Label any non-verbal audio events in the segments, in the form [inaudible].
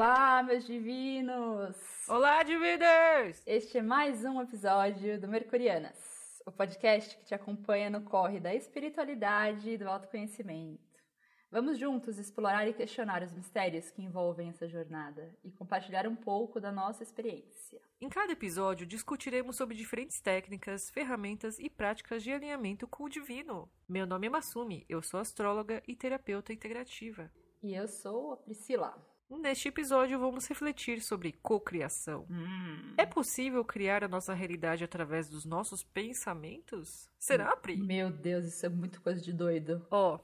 Olá, meus divinos! Olá, divinos! Este é mais um episódio do Mercurianas, o podcast que te acompanha no corre da espiritualidade e do autoconhecimento. Vamos juntos explorar e questionar os mistérios que envolvem essa jornada e compartilhar um pouco da nossa experiência. Em cada episódio, discutiremos sobre diferentes técnicas, ferramentas e práticas de alinhamento com o divino. Meu nome é Masumi, eu sou astróloga e terapeuta integrativa. E eu sou a Priscila. Neste episódio, vamos refletir sobre cocriação. Hum. É possível criar a nossa realidade através dos nossos pensamentos? Será, Pri? Meu Deus, isso é muito coisa de doido. Ó,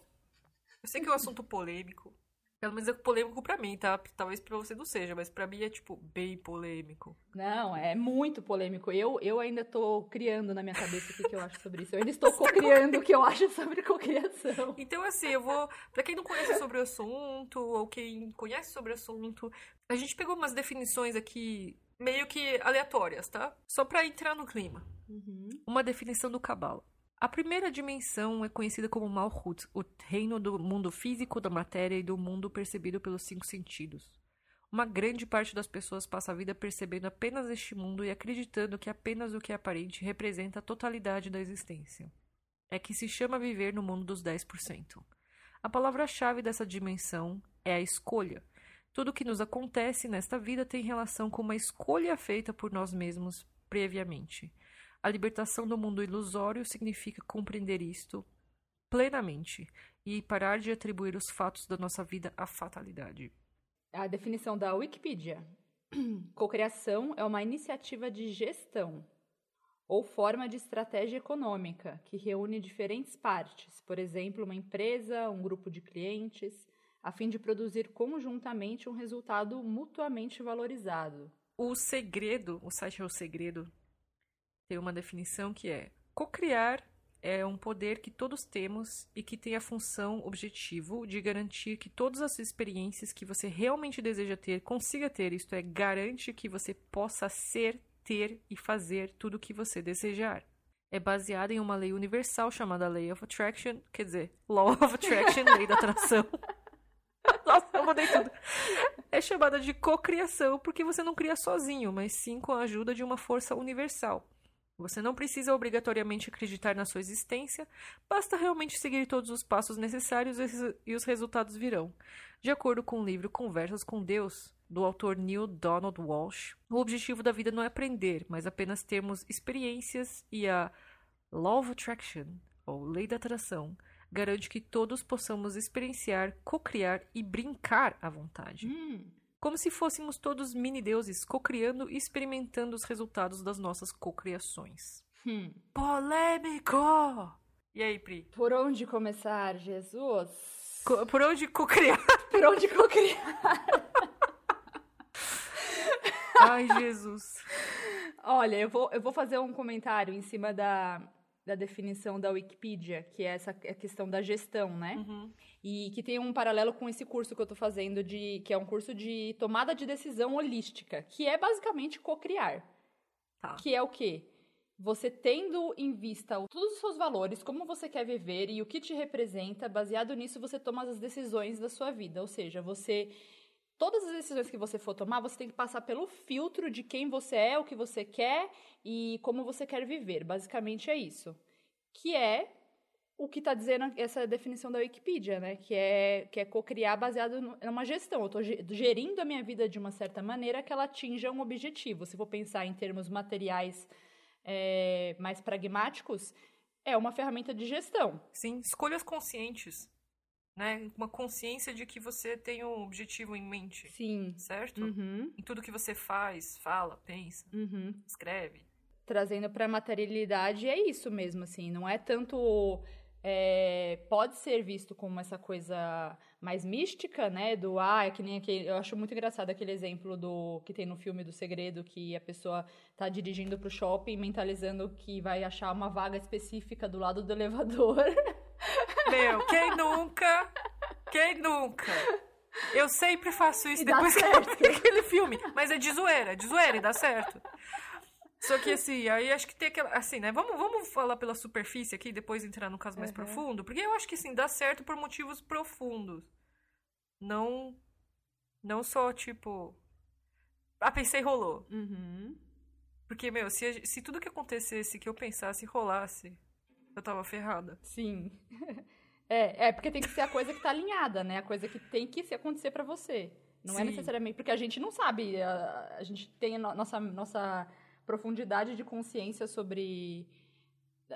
eu sei que é um assunto polêmico. Pelo menos é polêmico pra mim, tá? Talvez pra você não seja, mas pra mim é, tipo, bem polêmico. Não, é muito polêmico. Eu, eu ainda tô criando na minha cabeça o que, que eu acho sobre isso. Eu ainda [laughs] estou co-criando o que eu acho sobre cocriação. Então, assim, eu vou. Pra quem não conhece sobre o assunto, ou quem conhece sobre o assunto, a gente pegou umas definições aqui meio que aleatórias, tá? Só pra entrar no clima. Uhum. Uma definição do Cabala. A primeira dimensão é conhecida como Malhut, o reino do mundo físico da matéria e do mundo percebido pelos cinco sentidos. Uma grande parte das pessoas passa a vida percebendo apenas este mundo e acreditando que apenas o que é aparente representa a totalidade da existência. É que se chama viver no mundo dos 10%. A palavra-chave dessa dimensão é a escolha. Tudo o que nos acontece nesta vida tem relação com uma escolha feita por nós mesmos previamente. A libertação do mundo ilusório significa compreender isto plenamente e parar de atribuir os fatos da nossa vida à fatalidade. A definição da Wikipedia. [clears throat] Cocriação é uma iniciativa de gestão ou forma de estratégia econômica que reúne diferentes partes, por exemplo, uma empresa, um grupo de clientes, a fim de produzir conjuntamente um resultado mutuamente valorizado. O segredo, o site é o segredo, tem uma definição que é: cocriar é um poder que todos temos e que tem a função objetivo de garantir que todas as experiências que você realmente deseja ter consiga ter, isto é, garante que você possa ser, ter e fazer tudo o que você desejar. É baseada em uma lei universal chamada Lay of Attraction, quer dizer, Law of Attraction, [laughs] lei da atração. [laughs] Nossa, eu mudei tudo. É chamada de cocriação porque você não cria sozinho, mas sim com a ajuda de uma força universal. Você não precisa obrigatoriamente acreditar na sua existência, basta realmente seguir todos os passos necessários e os resultados virão. De acordo com o livro Conversas com Deus, do autor Neil Donald Walsh, o objetivo da vida não é aprender, mas apenas termos experiências e a Law of Attraction, ou Lei da Atração, garante que todos possamos experienciar, cocriar e brincar à vontade. Hum. Como se fôssemos todos mini-deuses cocriando e experimentando os resultados das nossas cocriações. Hum. Polêmico! E aí, Pri? Por onde começar, Jesus? Co- por onde cocriar? [laughs] Por onde cocriar? Ai, Jesus. Olha, eu vou, eu vou fazer um comentário em cima da, da definição da Wikipedia, que é essa a questão da gestão, né? Uhum. E que tem um paralelo com esse curso que eu tô fazendo, de, que é um curso de tomada de decisão holística, que é basicamente cocriar. Tá. Que é o quê? Você tendo em vista todos os seus valores, como você quer viver e o que te representa, baseado nisso você toma as decisões da sua vida. Ou seja, você. Todas as decisões que você for tomar, você tem que passar pelo filtro de quem você é, o que você quer e como você quer viver. Basicamente é isso. Que é o que está dizendo essa definição da Wikipedia, né? Que é, que é cocriar baseado numa gestão. Eu estou gerindo a minha vida de uma certa maneira que ela atinja um objetivo. Se for pensar em termos materiais é, mais pragmáticos, é uma ferramenta de gestão. Sim, escolhas conscientes. Né? Uma consciência de que você tem um objetivo em mente. Sim. Certo? Uhum, Em tudo que você faz, fala, pensa, uhum. escreve. Trazendo para a materialidade, é isso mesmo, assim. Não é tanto... é, pode ser visto como essa coisa mais mística, né? Do, ah, é que nem aquele... Eu acho muito engraçado aquele exemplo do que tem no filme do Segredo, que a pessoa tá dirigindo pro shopping, mentalizando que vai achar uma vaga específica do lado do elevador. [laughs] Meu, quem nunca? Quem nunca? Eu sempre faço isso E depois que eu [laughs] aquele filme. Mas é de zoeira, é de zoeira e dá certo. Só que assim, aí acho que tem aquela. Assim, né? Vamos, vamos falar pela superfície aqui, depois entrar no caso mais Uhum. profundo. Porque eu acho que assim, dá certo por motivos profundos. Não Não só, tipo. Ah, pensei rolou. Uhum. Porque, meu, se, se tudo que acontecesse, que eu pensasse, rolasse, eu tava ferrada. Sim. [laughs] É, é porque tem que ser a coisa que tá alinhada, né? A coisa que tem que se acontecer pra você. Não é Sim. necessariamente. Porque a gente não sabe. A, a gente tem a no- nossa, nossa profundidade de consciência sobre.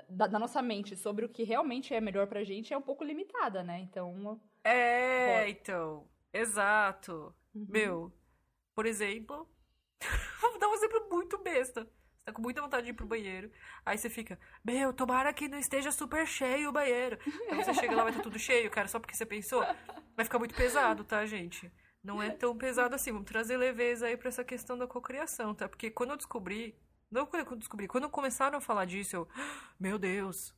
Da, da nossa mente, sobre o que realmente é melhor pra gente, é um pouco limitada, né? Então. É, então. Exato. uhum. Meu, por exemplo, [laughs] vou dar um exemplo muito besta. Você tá com muita vontade de ir pro banheiro. Aí você fica, meu, tomara que não esteja super cheio o banheiro. Aí você chega lá, vai estar tudo cheio, cara, só porque você pensou. Vai ficar muito pesado, tá, gente? Não é tão pesado assim. Vamos trazer leveza aí pra essa questão da cocriação, tá? Porque quando eu descobri. Não quando eu descobri, quando começaram a falar disso, eu. Meu Deus.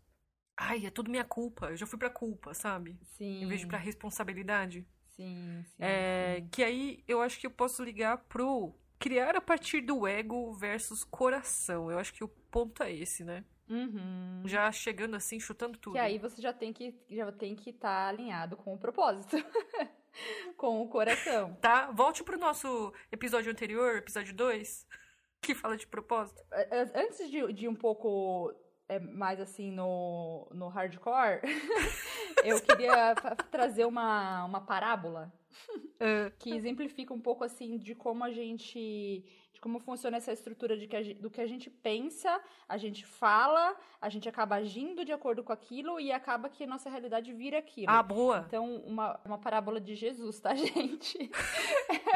Ai, é tudo minha culpa. Eu já fui pra culpa, sabe? Sim. Em vez de pra responsabilidade. Sim, sim. É, sim. que aí eu acho que eu posso ligar pro criar a partir do ego versus coração. Eu acho que o ponto é esse, né? Uhum. Já chegando assim, chutando tudo. Que aí você já tem que já tem que estar alinhado com o propósito. [laughs] com o coração. Tá? Volte pro nosso episódio anterior, episódio 2, [laughs] que fala de propósito. Antes de, de um pouco é, mais assim no, no hardcore, [laughs] eu queria trazer uma, uma parábola Ah, que exemplifica um pouco assim de como a gente. de como funciona essa estrutura de que a do que a gente pensa, a gente fala, a gente acaba agindo de acordo com aquilo e acaba que a nossa realidade vira aquilo. ah, boa. Então, uma, uma parábola de Jesus, tá, [laughs] gente?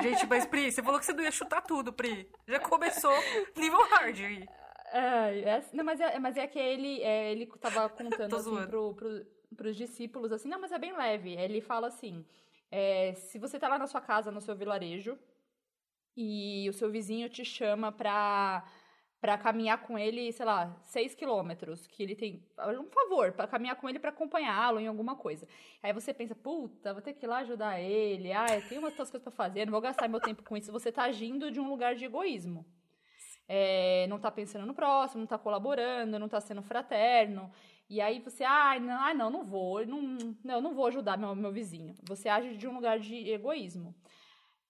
Gente, mas Pri, você falou que você não ia chutar tudo, Pri. Já começou nível hard aí. É, é- não, mas é, mas é que ele, é, ele tava [laughs] contando assim pro, pro, pros discípulos, assim, não, mas é bem leve. Ele fala assim: é, se você tá lá na sua casa, no seu vilarejo, e o seu vizinho te chama pra, pra caminhar com ele, sei lá, seis quilômetros, que ele tem. Um favor, pra caminhar com ele pra acompanhá-lo em alguma coisa. Aí você pensa, puta, vou ter que ir lá ajudar ele, ah, tem umas outras coisas pra fazer, não vou gastar meu tempo com isso. Você tá agindo de um lugar de egoísmo é, não tá pensando no próximo, não tá colaborando, não tá sendo fraterno. E aí você, ai, não, ai, não, não vou, não, não, não vou ajudar meu, meu vizinho. Você age de um lugar de egoísmo.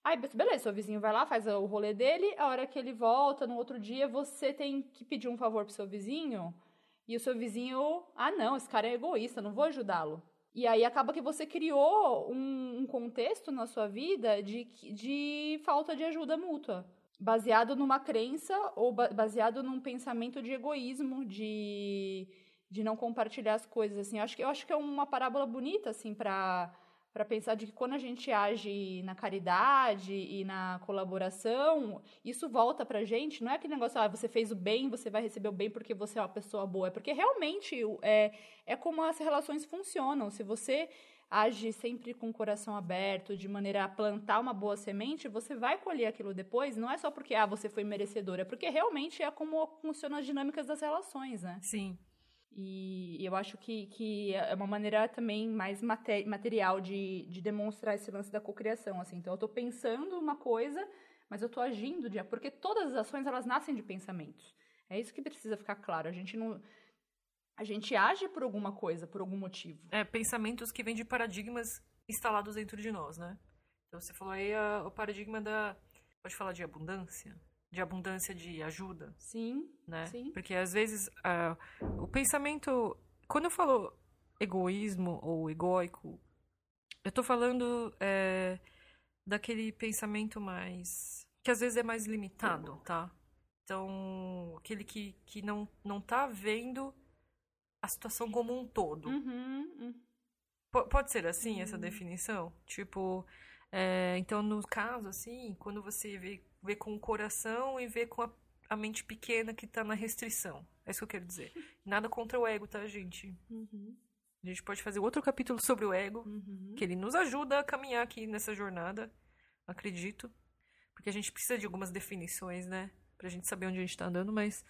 Aí, be- beleza, seu vizinho vai lá, faz o rolê dele, a hora que ele volta, no outro dia, você tem que pedir um favor pro seu vizinho, e o seu vizinho, ah, não, esse cara é egoísta, não vou ajudá-lo. E aí acaba que você criou um, um contexto na sua vida de, de falta de ajuda mútua baseado numa crença ou ba- baseado num pensamento de egoísmo, de, de não compartilhar as coisas, assim. Eu acho que, eu acho que é uma parábola bonita, assim, para para pensar de que quando a gente age na caridade e na colaboração, isso volta pra gente. Não é aquele negócio, ah, você fez o bem, você vai receber o bem porque você é uma pessoa boa. É porque realmente é, é como as relações funcionam. Se você age sempre com o coração aberto, de maneira a plantar uma boa semente, você vai colher aquilo depois. Não é só porque ah, você foi merecedora, é porque realmente é como funcionam as dinâmicas das relações, né? Sim. E eu acho que, que é uma maneira também mais mate- material de, de demonstrar esse lance da cocriação, assim. Então, eu tô pensando uma coisa, mas eu tô agindo de... Porque todas as ações, elas nascem de pensamentos. É isso que precisa ficar claro. A gente não... A gente age por alguma coisa, por algum motivo. É, pensamentos que vêm de paradigmas instalados dentro de nós, né? Então você falou aí a- o paradigma da. Pode falar de abundância? De abundância de ajuda, Sim, né? Sim. Porque às vezes ah, o pensamento. Quando eu falo egoísmo ou egóico, eu tô falando é, daquele pensamento mais. que às vezes é mais limitado, tá? Então, aquele que, que não, não tá vendo a situação como um todo. Uhum, uhum. Po- Pode ser assim essa definição? Tipo, é, então no caso, assim, quando você vê, vê com o coração e vê com a, a mente pequena que tá na restrição. É isso que eu quero dizer. [laughs] Nada contra o ego, tá, gente? Uhum, A gente pode fazer outro capítulo sobre o ego, uhum. que ele nos ajuda a caminhar aqui nessa jornada, acredito. Porque a gente precisa de algumas definições, né? Pra gente saber onde a gente tá andando, mas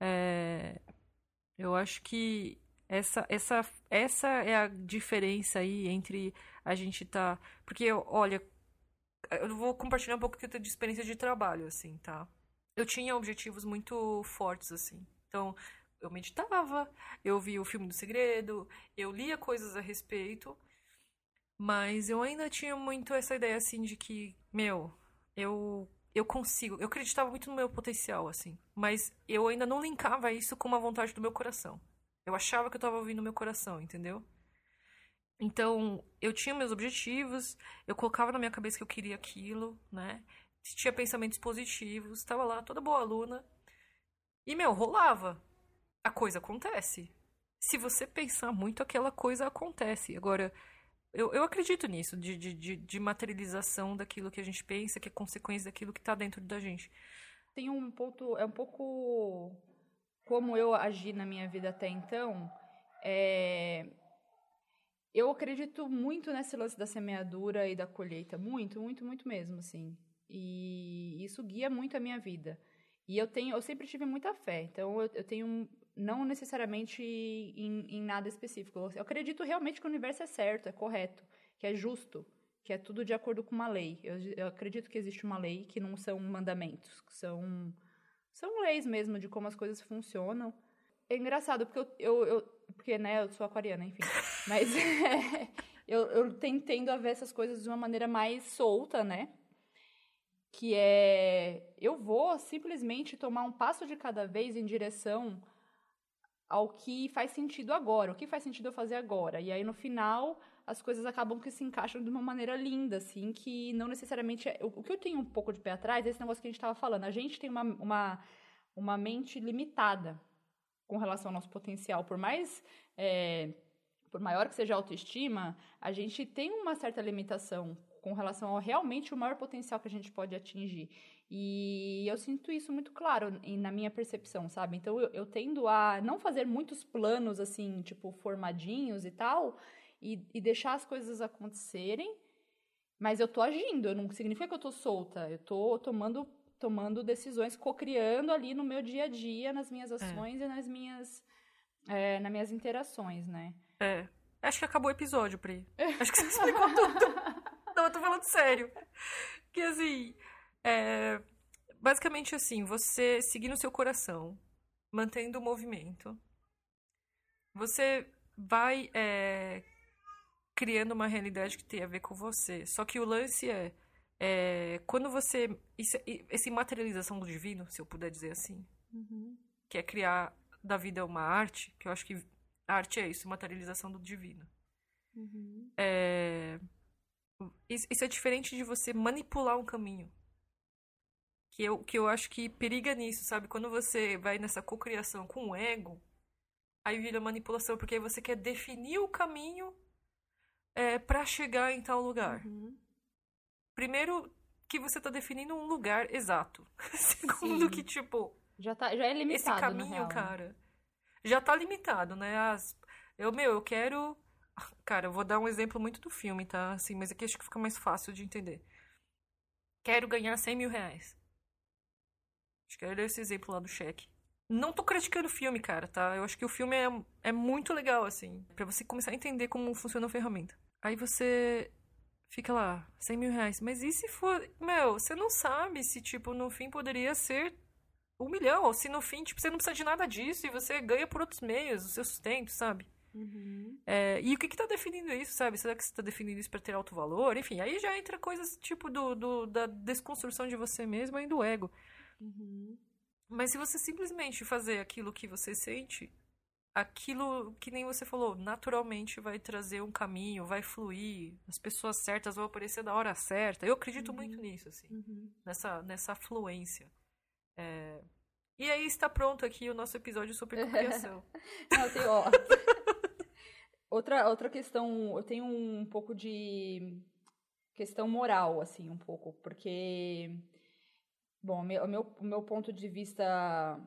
é, eu acho que essa, essa, essa é a diferença aí entre a gente tá. Porque, olha, eu vou compartilhar um pouco que eu tenho de experiência de trabalho, assim, tá? Eu tinha objetivos muito fortes, assim. Então, eu meditava, eu via o filme do segredo, eu lia coisas a respeito, Mas eu ainda tinha muito essa ideia, assim, de que, meu, eu, eu consigo. Eu acreditava muito no meu potencial, assim. Mas eu ainda não linkava isso com uma vontade do meu coração. Eu achava que eu tava ouvindo o meu coração, entendeu? Então, eu tinha meus objetivos, eu colocava na minha cabeça que eu queria aquilo, né? Tinha pensamentos positivos, estava lá toda boa aluna. E, meu, rolava. A coisa acontece. Se você pensar muito, aquela coisa acontece. Agora, eu, eu acredito nisso, de, de, de, materialização daquilo que a gente pensa, que é consequência daquilo que está dentro da gente. Tem um ponto, é um pouco como eu agi na minha vida até então. É, eu acredito muito nesse lance da semeadura e da colheita, muito, muito, muito mesmo, assim. E isso guia muito a minha vida. E eu tenho, eu sempre tive muita fé. Então eu, eu tenho não necessariamente em, em, nada específico. Eu acredito realmente que o universo é certo, é correto, que é justo, que é tudo de acordo com uma lei. Eu, eu acredito que existe uma lei que não são mandamentos, que são são leis mesmo de como as coisas funcionam. É engraçado porque eu, eu, eu porque né, eu sou aquariana, enfim. [laughs] Mas é, [laughs] eu, eu tentendo a ver essas coisas de uma maneira mais solta, né? Que é eu vou simplesmente tomar um passo de cada vez em direção ao que faz sentido agora, o que faz sentido eu fazer agora. E aí no final as coisas acabam que se encaixam de uma maneira linda, assim, que não necessariamente. É... O que eu tenho um pouco de pé atrás é esse negócio que a gente estava falando. A gente tem uma, uma, uma mente limitada com relação ao nosso potencial. Por mais. É, por maior que seja a autoestima, a gente tem uma certa limitação com relação ao realmente o maior potencial que a gente pode atingir. E eu sinto isso muito claro na minha percepção, sabe? Então eu, eu tendo a não fazer muitos planos assim, tipo, formadinhos e tal, e, e deixar as coisas acontecerem, mas eu tô agindo, não significa que eu tô solta, eu tô tomando tomando decisões, co-criando ali no meu dia a dia, nas minhas é. ações é. e nas minhas, é, nas minhas interações, né? É. Acho que acabou o episódio, Pri. [laughs] Acho que você explicou tudo. Não, eu tô falando sério. Que assim, é, basicamente assim, você seguindo o seu coração, mantendo o movimento, você vai é, criando uma realidade que tem a ver com você. Só que o lance é, é quando você. Isso, essa materialização do divino, se eu puder dizer assim, uhum. que é criar da vida uma arte, que eu acho que a arte é isso, materialização do divino. Uhum. É, isso é diferente de você manipular um caminho que eu, que eu acho que periga nisso, sabe? Quando você vai nessa cocriação com o ego, aí vira manipulação, porque aí você quer definir o caminho é, para chegar em tal lugar. Uhum. Primeiro, que você tá definindo um lugar exato. [laughs] Segundo, Sim. que, tipo. Já, tá, já é limitado. Esse caminho, cara. Já tá limitado, né? As, eu, meu, eu quero. [laughs] Cara, eu vou dar um exemplo muito do filme, tá? Assim, mas aqui acho que fica mais fácil de entender. Quero ganhar 100 mil reais. Acho que era esse exemplo lá do cheque. Não tô criticando o filme, cara, tá? Eu acho que o filme é, é muito legal, assim, para você começar a entender como funciona a ferramenta. Aí você fica lá, 100 mil reais. Mas e se for. Meu, você não sabe se, tipo, no fim poderia ser um milhão, ou se no fim, tipo, você não precisa de nada disso e você ganha por outros meios, o seu sustento, sabe? Uhum. É, e o que que tá definindo isso, sabe? Será que você tá definindo isso para ter alto valor? Enfim, aí já entra coisas tipo do, do, da desconstrução de você mesmo e do ego. Uhum. Mas se você simplesmente fazer aquilo que você sente, aquilo que nem você falou, naturalmente vai trazer um caminho, vai fluir, as pessoas certas vão aparecer da hora certa. Eu acredito uhum. muito nisso, assim, uhum. nessa, nessa fluência. É... E aí está pronto aqui o nosso episódio sobre cocriação. [laughs] Não, tem, ó. [laughs] outra, outra questão, eu tenho um pouco de questão moral, assim, um pouco, porque Bom, o meu, meu ponto de vista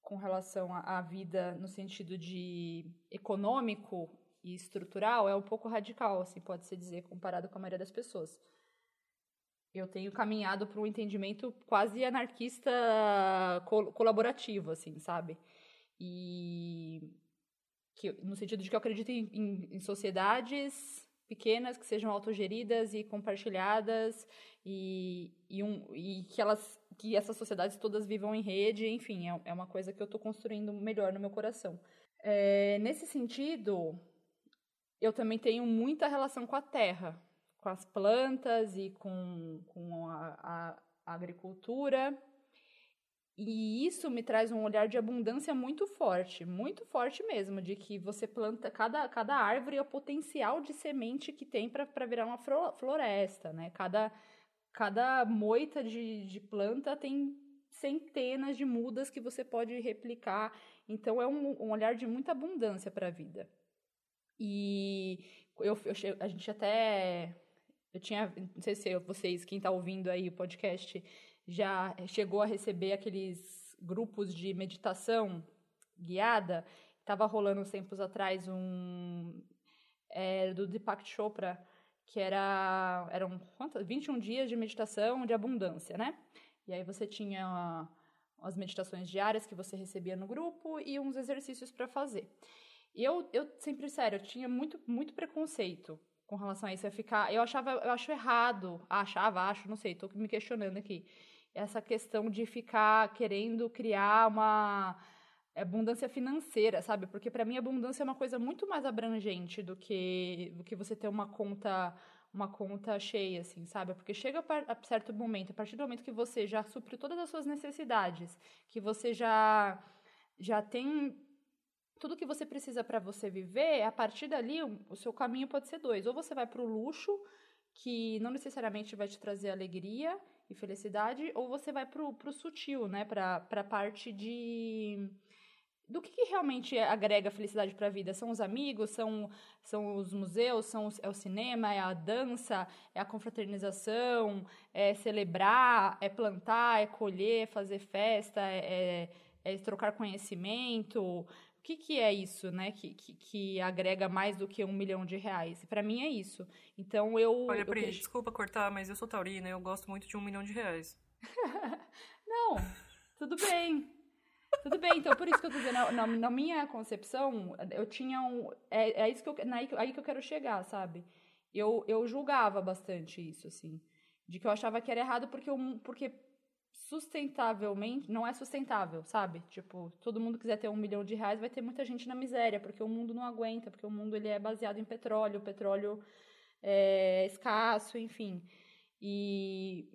com relação à vida no sentido de econômico e estrutural é um pouco radical, assim, pode-se dizer, comparado com a maioria das pessoas. Eu tenho caminhado para um entendimento quase anarquista col colaborativo, assim, sabe? E que, no sentido de que eu acredito em, em, em sociedades pequenas que sejam autogeridas e compartilhadas e, e, um, e que elas que essas sociedades todas vivam em rede, enfim, é, é uma coisa que eu estou construindo melhor no meu coração. É, nesse sentido, eu também tenho muita relação com a terra, com as plantas e com, com a, a agricultura. E isso me traz um olhar de abundância muito forte, muito forte mesmo, de que você planta, cada, cada árvore é o potencial de semente que tem para virar uma floresta, né? Cada, cada moita de, de planta tem centenas de mudas que você pode replicar. Então é um, um olhar de muita abundância para a vida. E eu, eu, a gente até. Eu tinha. Não sei se vocês, quem está ouvindo aí o podcast, já chegou a receber aqueles grupos de meditação guiada. Estava rolando uns tempos atrás um. É, do Deepak Chopra, que era. Eram quantos? 21 dias de meditação de abundância, né? E aí você tinha as meditações diárias que você recebia no grupo e uns exercícios para fazer. E eu, eu sempre, sério, eu tinha muito, muito preconceito com relação a isso. Eu, ficar, eu achava, eu acho errado, achava, acho, não sei, estou me questionando aqui. Essa questão de ficar querendo criar uma abundância financeira, sabe? Porque para mim abundância é uma coisa muito mais abrangente do que do que você ter uma conta uma conta cheia, assim, sabe? Porque chega a certo momento, a partir do momento que você já supriu todas as suas necessidades, que você já já tem tudo que você precisa para você viver, a partir dali o seu caminho pode ser dois. Ou você vai para o luxo, que não necessariamente vai te trazer alegria e felicidade, ou você vai para o sutil, né? Para a parte de do que, que realmente agrega felicidade para a vida? São os amigos, são, são os museus, são os, é o cinema, é a dança, é a confraternização, é celebrar, é plantar, é colher, é fazer festa, é, é, é trocar conhecimento. O que, que é isso, né? Que, que, que agrega mais do que um milhão de reais? Para mim é isso. Então eu. Olha, Pri, eu... desculpa cortar, mas eu sou taurina, eu gosto muito de um milhão de reais. [laughs] Não, tudo bem. Tudo bem, então por isso que eu tô dizendo, na, na minha concepção, eu tinha um. É, é isso que eu, aí que eu quero chegar, sabe? Eu, eu julgava bastante isso, assim. De que eu achava que era errado porque, eu, porque sustentavelmente não é sustentável, sabe? Tipo, todo mundo quiser ter um milhão de reais, vai ter muita gente na miséria, porque o mundo não aguenta, porque o mundo ele é baseado em petróleo, o petróleo é escasso, enfim. E,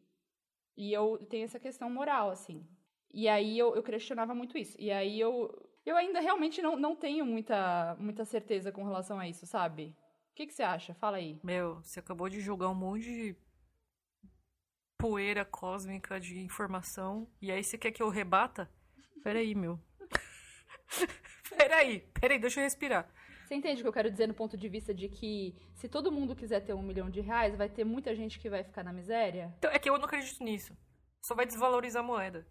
e eu tenho essa questão moral, assim. E aí eu, eu questionava muito isso. E aí eu, eu ainda realmente não, não tenho muita, muita certeza com relação a isso, sabe? O que, que você acha? Fala aí. Meu, você acabou de julgar um monte de poeira cósmica de informação. E aí você quer que eu rebata? Peraí, meu. [laughs] peraí, peraí, deixa eu respirar. Você entende o que eu quero dizer no ponto de vista de que se todo mundo quiser ter um milhão de reais, vai ter muita gente que vai ficar na miséria? Então, é que eu não acredito nisso. Só vai desvalorizar a moeda.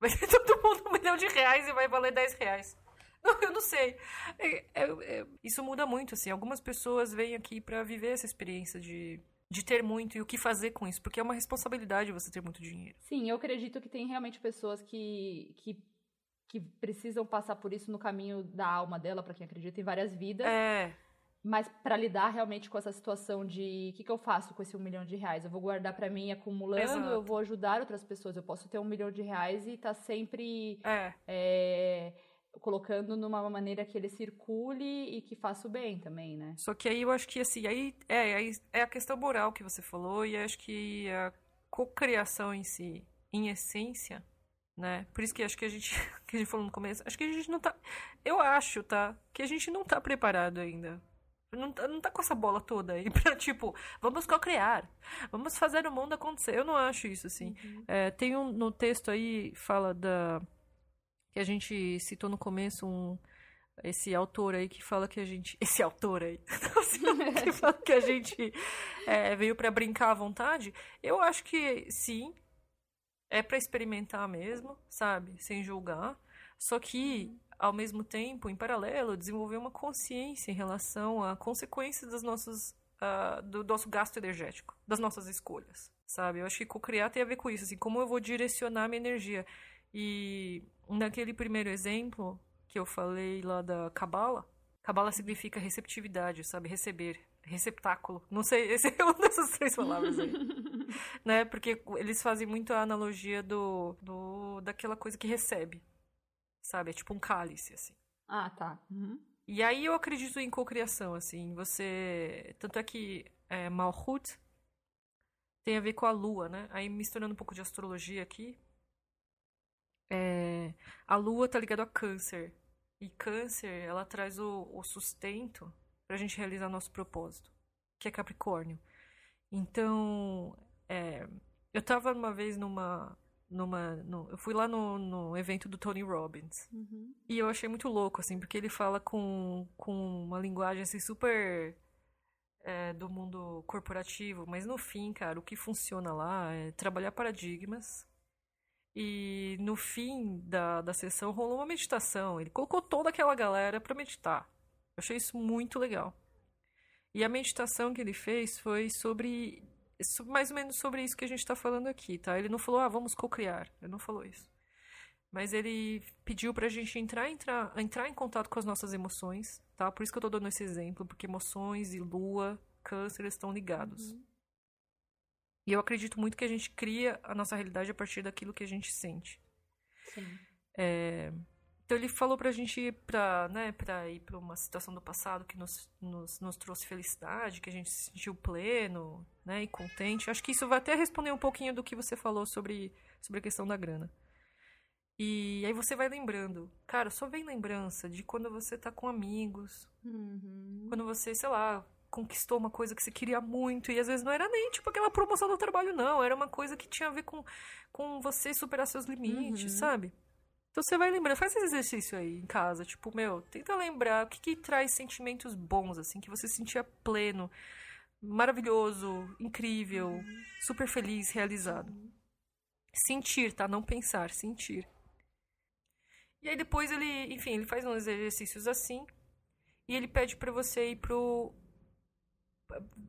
Vai ter [laughs] todo mundo um milhão de reais e vai valer 10 reais. Não, eu não sei. É, é, é, isso muda muito, assim. Algumas pessoas vêm aqui para viver essa experiência de, de ter muito e o que fazer com isso, porque é uma responsabilidade você ter muito dinheiro. Sim, eu acredito que tem realmente pessoas que, que, que precisam passar por isso no caminho da alma dela, para quem acredita em várias vidas. É. Mas para lidar realmente com essa situação de o que, que, eu faço com esse um milhão de reais? Eu vou guardar para mim acumulando, Exato. eu vou ajudar outras pessoas. Eu posso ter um milhão de reais e estar tá sempre é. É, colocando numa maneira que ele circule e que faça o bem também, né? Só que aí eu acho que assim, aí é, aí é a questão moral que você falou e acho que a cocriação em si, em essência, né? Por isso que acho que a gente, [laughs] que a gente falou no começo, acho que a gente não tá, eu acho, tá, que a gente não tá preparado ainda não, não tá com essa bola toda aí [laughs] pra, tipo, vamos co-criar, vamos fazer o mundo acontecer. Eu não acho isso, assim. Uhum. É, tem um, no texto aí, fala da... que a gente citou no começo, um, esse autor aí que fala que a gente... [laughs] Esse autor aí, [laughs] que fala que a gente é, veio para brincar à vontade. Eu acho que, sim, é para experimentar mesmo, sabe? Sem julgar. Só que uhum ao mesmo tempo, em paralelo, desenvolver uma consciência em relação a consequências das nossas, uh, do nosso gasto energético, das nossas escolhas, sabe? Eu acho que co-criar tem a ver com isso, assim, como eu vou direcionar minha energia. E naquele primeiro exemplo que eu falei lá da Cabala, Cabala significa receptividade, sabe? Receber, receptáculo. Não sei, [laughs] esse é uma dessas três palavras aí. [laughs] né? Porque eles fazem muito a analogia do, do daquela coisa que recebe, sabe? É tipo um cálice, assim. Ah, tá. Uhum. E aí eu acredito em cocriação, assim. Você. Tanto é que é, Malhut tem a ver com a lua, né? Aí misturando um pouco de astrologia aqui. É, a lua tá ligada a câncer. E câncer, ela traz o, o sustento pra gente realizar nosso propósito, que é Capricórnio. Então, é, eu tava uma vez numa. Numa no, eu fui lá no, no evento do Tony Robbins. Uhum. E eu achei muito louco, assim, porque ele fala com, com uma linguagem assim, super é, do mundo corporativo, mas no fim, cara, o que funciona lá é trabalhar paradigmas. E no fim da, da sessão rolou uma meditação. Ele colocou toda aquela galera para meditar. Eu achei isso muito legal. E a meditação que ele fez foi sobre mais ou menos sobre isso que a gente está falando aqui, tá? Ele não falou, ah, vamos co-criar. Ele não falou isso. Mas ele pediu pra gente entrar, entrar, entrar em contato com as nossas emoções, tá? Por isso que eu tô dando esse exemplo, porque emoções e lua, câncer estão ligados. Uhum. E eu acredito muito que a gente cria a nossa realidade a partir daquilo que a gente sente. Sim. É, Então ele falou pra gente ir pra, né, pra ir pra uma situação do passado que nos, nos, nos trouxe felicidade, que a gente se sentiu pleno, né, e contente. Acho que isso vai até responder um pouquinho do que você falou sobre, sobre a questão da grana. E aí você vai lembrando. Cara, só vem lembrança de quando você tá com amigos, Uhum. quando você, sei lá, conquistou uma coisa que você queria muito e às vezes não era nem tipo aquela promoção do trabalho, não. Era uma coisa que tinha a ver com, com você superar seus limites, Uhum. sabe? Então você vai lembrando, faz esse exercício aí em casa, tipo, meu, tenta lembrar o que, que traz sentimentos bons, assim, que você se sentia pleno, maravilhoso, incrível, super feliz, realizado. Sentir, tá? Não pensar, sentir. E aí depois ele, enfim, ele faz uns exercícios assim e ele pede pra você ir pro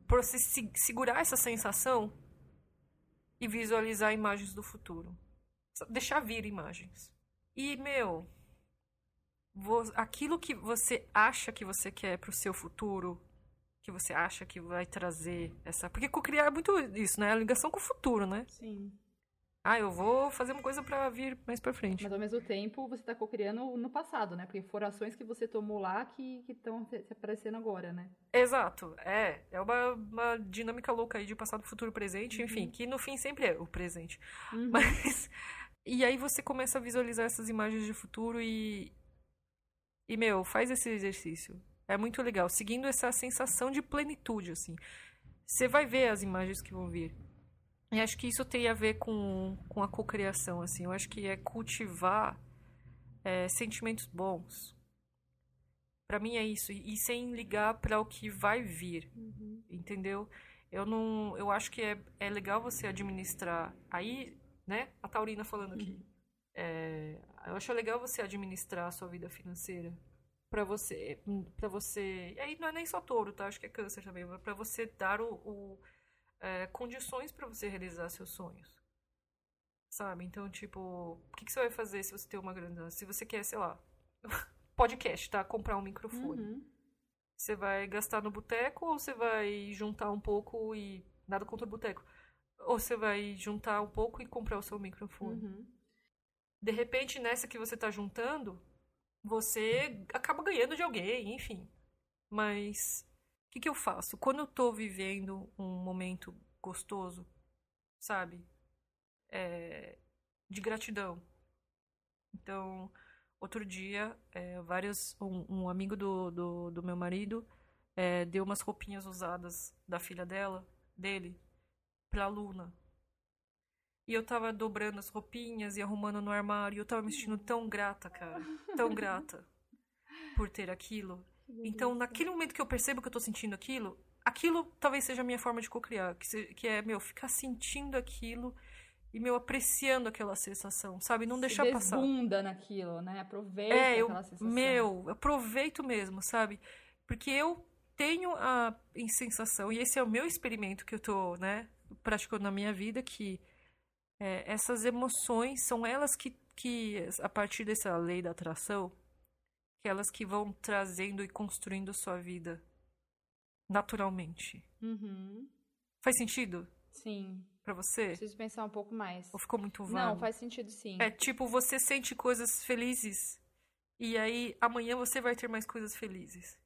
pra você se- segurar essa sensação e visualizar imagens do futuro. Deixar vir imagens. E, meu, aquilo que você acha que você quer pro seu futuro, que você acha que vai trazer essa. Porque criar é muito isso, né? A ligação com o futuro, né? Sim. Ah, eu vou fazer uma coisa pra vir mais pra frente. Mas ao mesmo tempo você tá cocriando no passado, né? Porque foram ações que você tomou lá que estão se aparecendo agora, né? Exato, é. É uma, uma dinâmica louca aí de passado, futuro, presente, enfim, que no fim sempre é o presente. Uhum. Mas. E aí você começa a visualizar essas imagens de futuro e. E, meu, faz esse exercício. É muito legal. Seguindo essa sensação de plenitude, assim. Você vai ver as imagens que vão vir. E acho que isso tem a ver com, com a cocriação, assim. Eu acho que é cultivar é, sentimentos bons. Pra mim é isso. E, e sem ligar pra o que vai vir Uhum. entendeu? Eu não, eu acho que é, é legal você administrar. Aí, né? A Taurina falando aqui. É, eu acho legal você administrar a sua vida financeira Pra você, para você. E aí não é nem só touro, tá? Acho que é câncer também. Pra você dar o, o, é, condições pra você realizar seus sonhos. Sabe? Então, tipo, o que, que você vai fazer se você tem uma grana? Se você quer, sei lá, [laughs] podcast, tá? Comprar um microfone. Uhum. Você vai gastar no boteco ou você vai juntar um pouco e. Nada contra o boteco. Ou você vai juntar um pouco e comprar o seu microfone. Uhum. De repente, nessa que você tá juntando, você acaba ganhando de alguém, enfim. Mas o que, que eu faço? Quando eu tô vivendo um momento gostoso, sabe? É, de gratidão. Então, outro dia, é, vários, um, um amigo do, do, do meu marido é, deu umas roupinhas usadas da filha dela, dele, pra Luna. E eu tava dobrando as roupinhas e arrumando no armário. E eu tava me sentindo tão grata, cara. Tão grata por ter aquilo. Então, naquele momento que eu percebo que eu tô sentindo aquilo, aquilo talvez seja a minha forma de cocriar. Que, se- que é, meu, ficar sentindo aquilo e, meu, apreciando aquela sensação, sabe? Não deixar Se passar. desbunda naquilo, né? Aproveita É, eu, aquela sensação. meu, eu aproveito mesmo, sabe? Porque eu tenho a sensação, e esse é o meu experimento que eu tô, né, praticando na minha vida, que é, essas emoções são elas que, que, a partir dessa lei da atração, que elas que vão trazendo e construindo sua vida naturalmente. Uhum. Faz sentido Sim. pra você? Preciso pensar um pouco mais. Ou ficou muito vago? Não, faz sentido sim. É tipo, você sente coisas felizes E aí, amanhã você vai ter mais coisas felizes.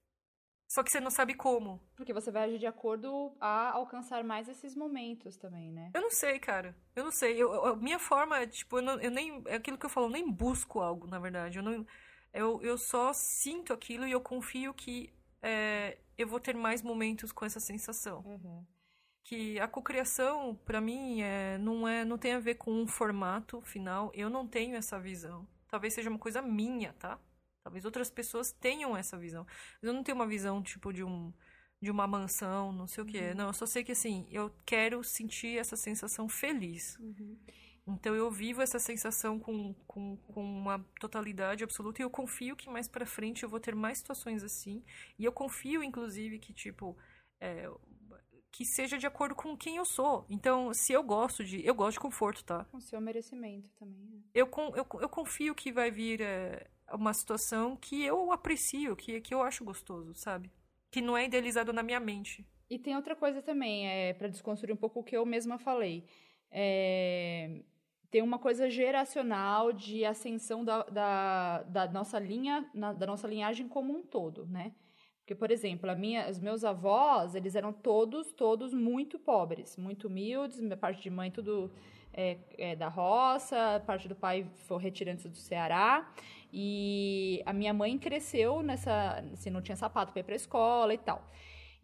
Só que você não sabe como. Porque você vai agir de acordo a alcançar mais esses momentos também, né? Eu não sei, cara. Eu não sei. Eu, eu- a minha forma é, tipo, eu, não- eu nem. É aquilo que eu falo, eu nem busco algo, na verdade. Eu, não, eu, eu só sinto aquilo e eu confio que é, eu vou ter mais momentos com essa sensação. Uhum. Que a cocriação, pra mim, é, não, é, não tem a ver com um formato final. Eu não tenho essa visão. Talvez seja uma coisa minha, tá? Talvez outras pessoas tenham essa visão. Mas eu não tenho uma visão, tipo, de um de uma mansão, não sei o que é. Não, eu só sei que, assim, eu quero sentir essa sensação feliz. Então eu vivo essa sensação com, com, com uma totalidade absoluta e eu confio que mais pra frente eu vou ter mais situações assim. E eu confio, inclusive, que, tipo, é, que seja de acordo com quem eu sou. Então, se eu gosto de. Eu gosto de conforto, tá? Com seu merecimento também. né? Eu, eu, eu confio que vai vir é, uma situação que eu aprecio, que, que eu acho gostoso, sabe? Que não é idealizado na minha mente. E tem outra coisa também, é, para desconstruir um pouco o que eu mesma falei. É, tem uma coisa geracional de ascensão da, da, da nossa linha, na- da nossa linhagem como um todo, né? Porque, por exemplo, a minha, os meus avós, eles eram todos, todos muito pobres, muito humildes, minha parte de mãe tudo é, é da roça, parte do pai foi retirantes do Ceará, e a minha mãe cresceu nessa, assim, não tinha sapato para ir para escola e tal.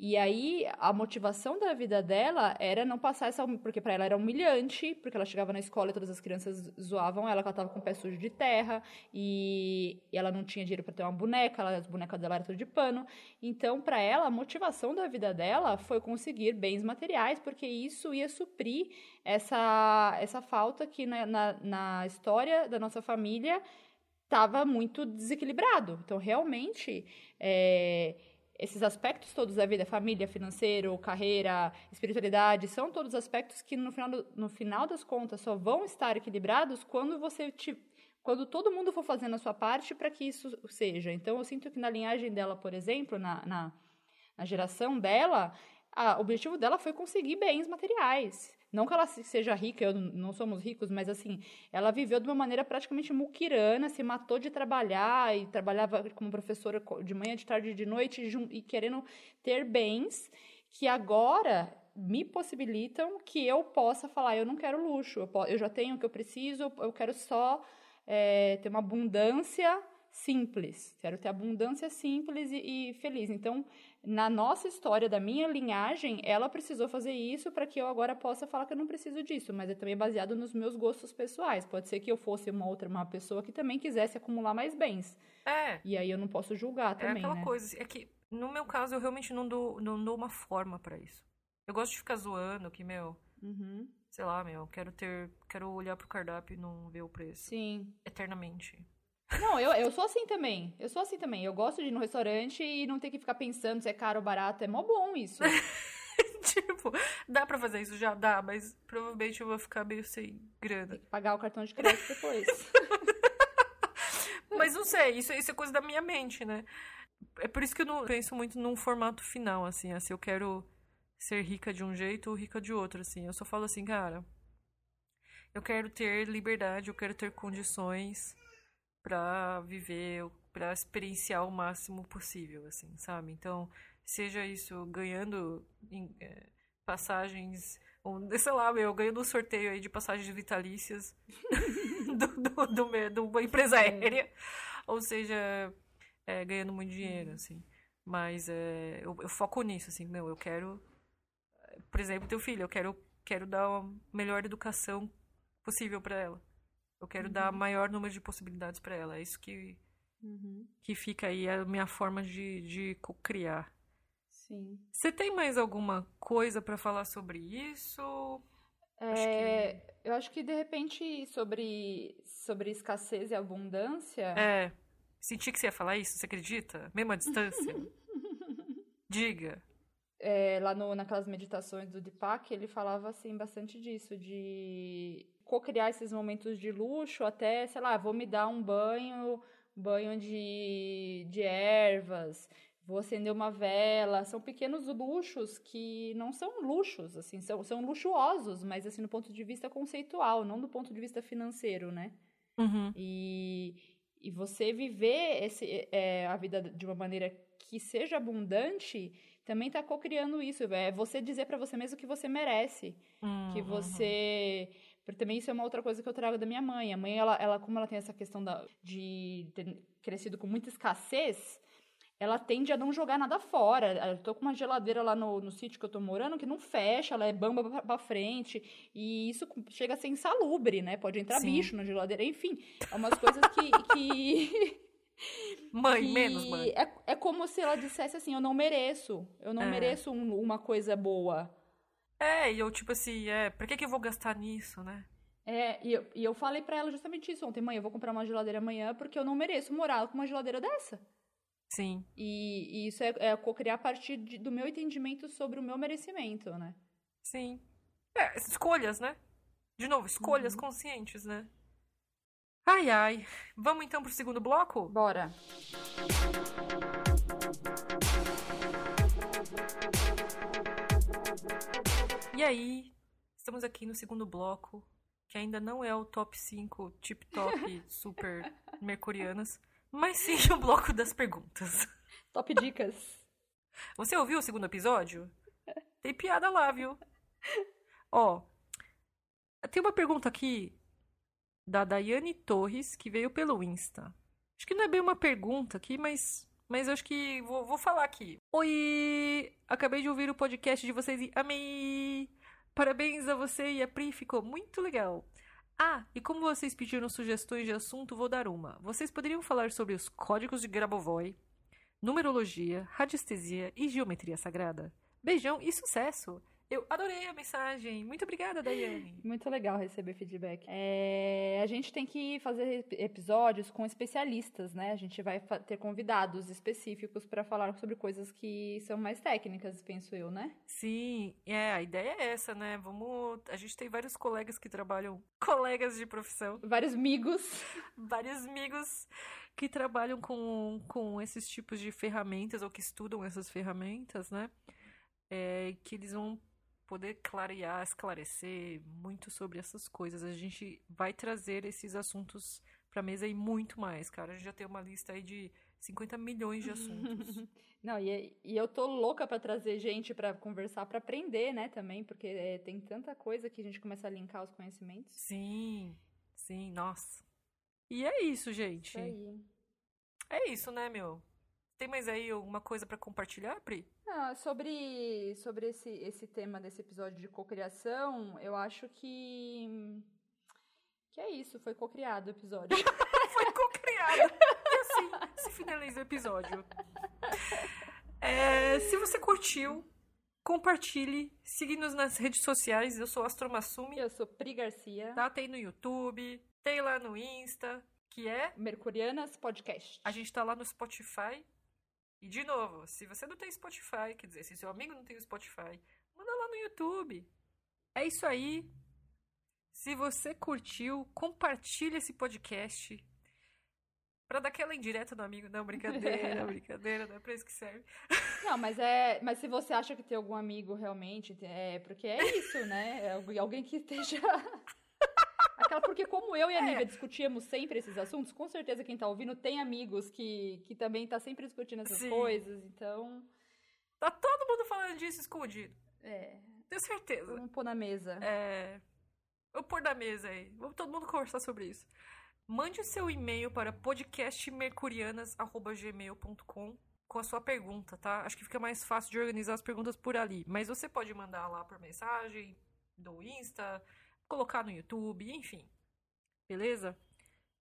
E aí, a motivação da vida dela era não passar essa. Porque para ela era humilhante, porque ela chegava na escola e todas as crianças zoavam ela, que ela tava com o pé sujo de terra, e, e ela não tinha dinheiro para ter uma boneca, ela, as bonecas dela eram tudo de pano. Então, para ela, a motivação da vida dela foi conseguir bens materiais, porque isso ia suprir essa, essa falta que na, na, na história da nossa família estava muito desequilibrado. Então, realmente. é, esses aspectos todos da vida, família, financeiro, carreira, espiritualidade, são todos aspectos que no final, no final das contas só vão estar equilibrados quando você te, quando todo mundo for fazendo a sua parte para que isso seja. Então eu sinto que na linhagem dela, por exemplo, na, na, na geração dela, a- o objetivo dela foi conseguir bens materiais. Não que ela se- seja rica, eu não somos ricos, mas assim, ela viveu de uma maneira praticamente muquirana, se matou de trabalhar e trabalhava como professora de manhã, de tarde e de noite e querendo ter bens que agora me possibilitam que eu possa falar, eu não quero luxo, eu, eu já tenho o que eu preciso, eu quero só é, ter uma abundância simples, quero ter abundância simples e, e feliz. Então, na nossa história, da minha linhagem, ela precisou fazer isso para que eu agora possa falar que eu não preciso disso, mas é também baseado nos meus gostos pessoais. Pode ser que eu fosse uma outra uma pessoa que também quisesse acumular mais bens. É, E aí eu não posso julgar é também, aquela né? coisa. É que, no meu caso, eu realmente não dou, não dou uma forma pra isso. Eu gosto de ficar zoando que, meu, Uhum. sei lá, meu, quero ter. Quero olhar pro cardápio e não ver o preço. Sim. Eternamente. Não, eu, eu sou assim também. Eu sou assim também. Eu gosto de ir no restaurante e não ter que ficar pensando se é caro ou barato. É mó bom isso. [laughs] tipo, dá pra fazer isso? Já dá, mas provavelmente eu vou ficar meio sem grana. Tem que pagar o cartão de crédito depois. [laughs] Mas não sei, isso, isso é coisa da minha mente, né? É por isso que eu não penso muito num formato final, assim, assim, eu quero ser rica de um jeito ou rica de outro, assim. Eu só falo assim, cara, eu quero ter liberdade, eu quero ter condições pra viver, pra experienciar o máximo possível, assim, sabe? Então, seja isso ganhando em, eh, passagens, ou, [laughs] sei lá, meu, ganhando um sorteio aí de passagens vitalícias [laughs] do, do, do, de uma empresa aérea, ou seja, é, ganhando muito dinheiro, assim. Mas é, eu, eu foco nisso, assim, meu, eu quero, por exemplo, teu filho, eu quero, quero dar a melhor educação possível pra ela. Eu quero dar maior número de possibilidades pra ela. É isso que, Uhum. que fica aí a minha forma de, de criar. Sim. Você tem mais alguma coisa pra falar sobre isso? É, Eu acho que, de repente, sobre, sobre escassez e abundância... É. Senti que você ia falar isso, você acredita? Mesmo à distância? [laughs] Diga. é, lá no, naquelas meditações do Deepak, ele falava assim bastante disso, de co-criar esses momentos de luxo, até, sei lá, vou me dar um banho, banho de, de ervas, vou acender uma vela, são pequenos luxos que não são luxos, assim, são, são luxuosos, mas assim, do ponto de vista conceitual, não do ponto de vista financeiro, né? Uhum. E, E você viver esse, é, a vida de uma maneira que seja abundante também tá co-criando isso. É você dizer para você mesmo que você merece. Uhum. Que você. Também isso é uma outra coisa que eu trago da minha mãe. A mãe, ela, ela como ela tem essa questão da, de ter crescido com muita escassez, ela tende a não jogar nada fora. Eu tô com uma geladeira lá no, no sítio que eu tô morando que não fecha, ela é bamba pra, pra frente. E isso chega a ser insalubre, né? Pode entrar Sim. bicho na geladeira. Enfim, é umas coisas que. que... [laughs] Mãe, que menos mãe. É, é como se ela dissesse assim: eu não mereço. Eu não É. mereço um- uma coisa boa. É, e eu, tipo assim, é, pra que, que eu vou gastar nisso, né? É, e eu, e eu falei pra ela justamente isso ontem, mãe, eu vou comprar uma geladeira amanhã porque eu não mereço morar com uma geladeira dessa. Sim. E, e isso é, é co-criar a partir de- do meu entendimento sobre o meu merecimento, né? Sim. É, escolhas, né? De novo, escolhas Uhum. conscientes, né? Ai, ai. Vamos então pro segundo bloco? Bora. E aí, estamos aqui no segundo bloco, que ainda não é o top 5 tip top super mercurianas, mas sim o bloco das perguntas. Top dicas. Você ouviu o segundo episódio? Tem piada lá, viu? Ó, tem uma pergunta aqui da Daiane Torres, que veio pelo Insta. Acho que não é bem uma pergunta aqui, mas, mas eu acho que vou, vou falar aqui. Oi! Acabei de ouvir o podcast de vocês e amei! Parabéns a você e a Pri, ficou muito legal. Ah, e como vocês pediram sugestões de assunto, vou dar uma. Vocês poderiam falar sobre os códigos de Grabovoi, numerologia, radiestesia e geometria sagrada? Beijão e sucesso! Eu adorei a mensagem. Muito obrigada, Daiane. [laughs] Muito legal receber feedback. É, a gente tem que fazer ep- episódios com especialistas, né? A gente vai ter convidados específicos para falar sobre coisas que são mais técnicas, penso eu, né? Sim, é, a ideia é essa, né? Vamos. A gente tem vários colegas que trabalham, [laughs] colegas de profissão, Vários migos. vários amigos que trabalham com, com esses tipos de ferramentas ou que estudam essas ferramentas, né? É, que eles vão poder clarear, esclarecer muito sobre essas coisas. A gente vai trazer esses assuntos pra mesa e muito mais, cara. A gente já tem uma lista aí de 50 milhões de assuntos. [laughs] Não, e, e eu tô louca pra trazer gente pra conversar, pra aprender, né, também, porque é, tem tanta coisa que a gente começa a linkar os conhecimentos. sim, sim, nossa. E é isso, gente. Isso aí. É isso, né, meu? Tem mais aí alguma coisa pra compartilhar, Pri? Ah, sobre sobre esse, esse tema desse episódio de cocriação, eu acho que. Que é isso, foi cocriado o episódio. [laughs] Foi co-criado. E assim se finaliza o episódio. É, se você curtiu, compartilhe, siga-nos nas redes sociais. Eu sou Astromassumi, eu sou Pri Garcia, tá? Tem no YouTube, tem lá no Insta, que é. Mercurianas Podcast. A gente tá lá no Spotify. E de novo, se você não tem Spotify, quer dizer, se seu amigo não tem o Spotify, manda lá no YouTube. É isso aí. Se você curtiu, compartilha esse podcast. Pra dar aquela indireta no amigo. Não, brincadeira, [laughs] brincadeira, não é pra isso que serve. Não, mas é. Mas se você acha que tem algum amigo realmente, é porque é isso, né? É algu- alguém que esteja. Porque como eu e a É. Nívia discutíamos sempre esses assuntos, com certeza quem tá ouvindo tem amigos que, que também tá sempre discutindo essas Sim. coisas, então. Tá todo mundo falando disso escondido. É. Tenho certeza. Vamos pôr na mesa. É. Vou pôr na mesa aí. Vamos todo mundo conversar sobre isso. Mande o seu e-mail para podcastmercurianas.gmail.com com a sua pergunta, tá? Acho que fica mais fácil de organizar as perguntas por ali. Mas você pode mandar lá por mensagem, do Insta, colocar no YouTube, enfim. Beleza?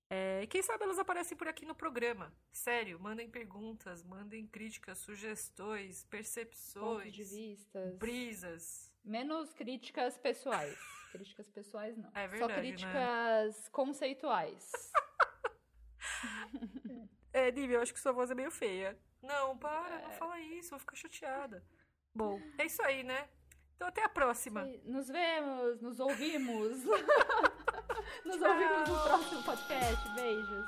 É, quem sabe elas aparecem por aqui no programa. Sério, mandem perguntas, mandem críticas, sugestões, percepções, Pontos de vista. brisas. Menos críticas pessoais. [laughs] críticas pessoais não. É Só verdade, né? críticas conceituais. [laughs] É, Nívia, eu acho que sua voz é meio feia. Não, para, É. não fala isso, vou ficar chateada. Bom, é isso aí, né? Então até a próxima. Nos vemos, nos ouvimos. [laughs] nos ouvimos no próximo podcast. Beijos.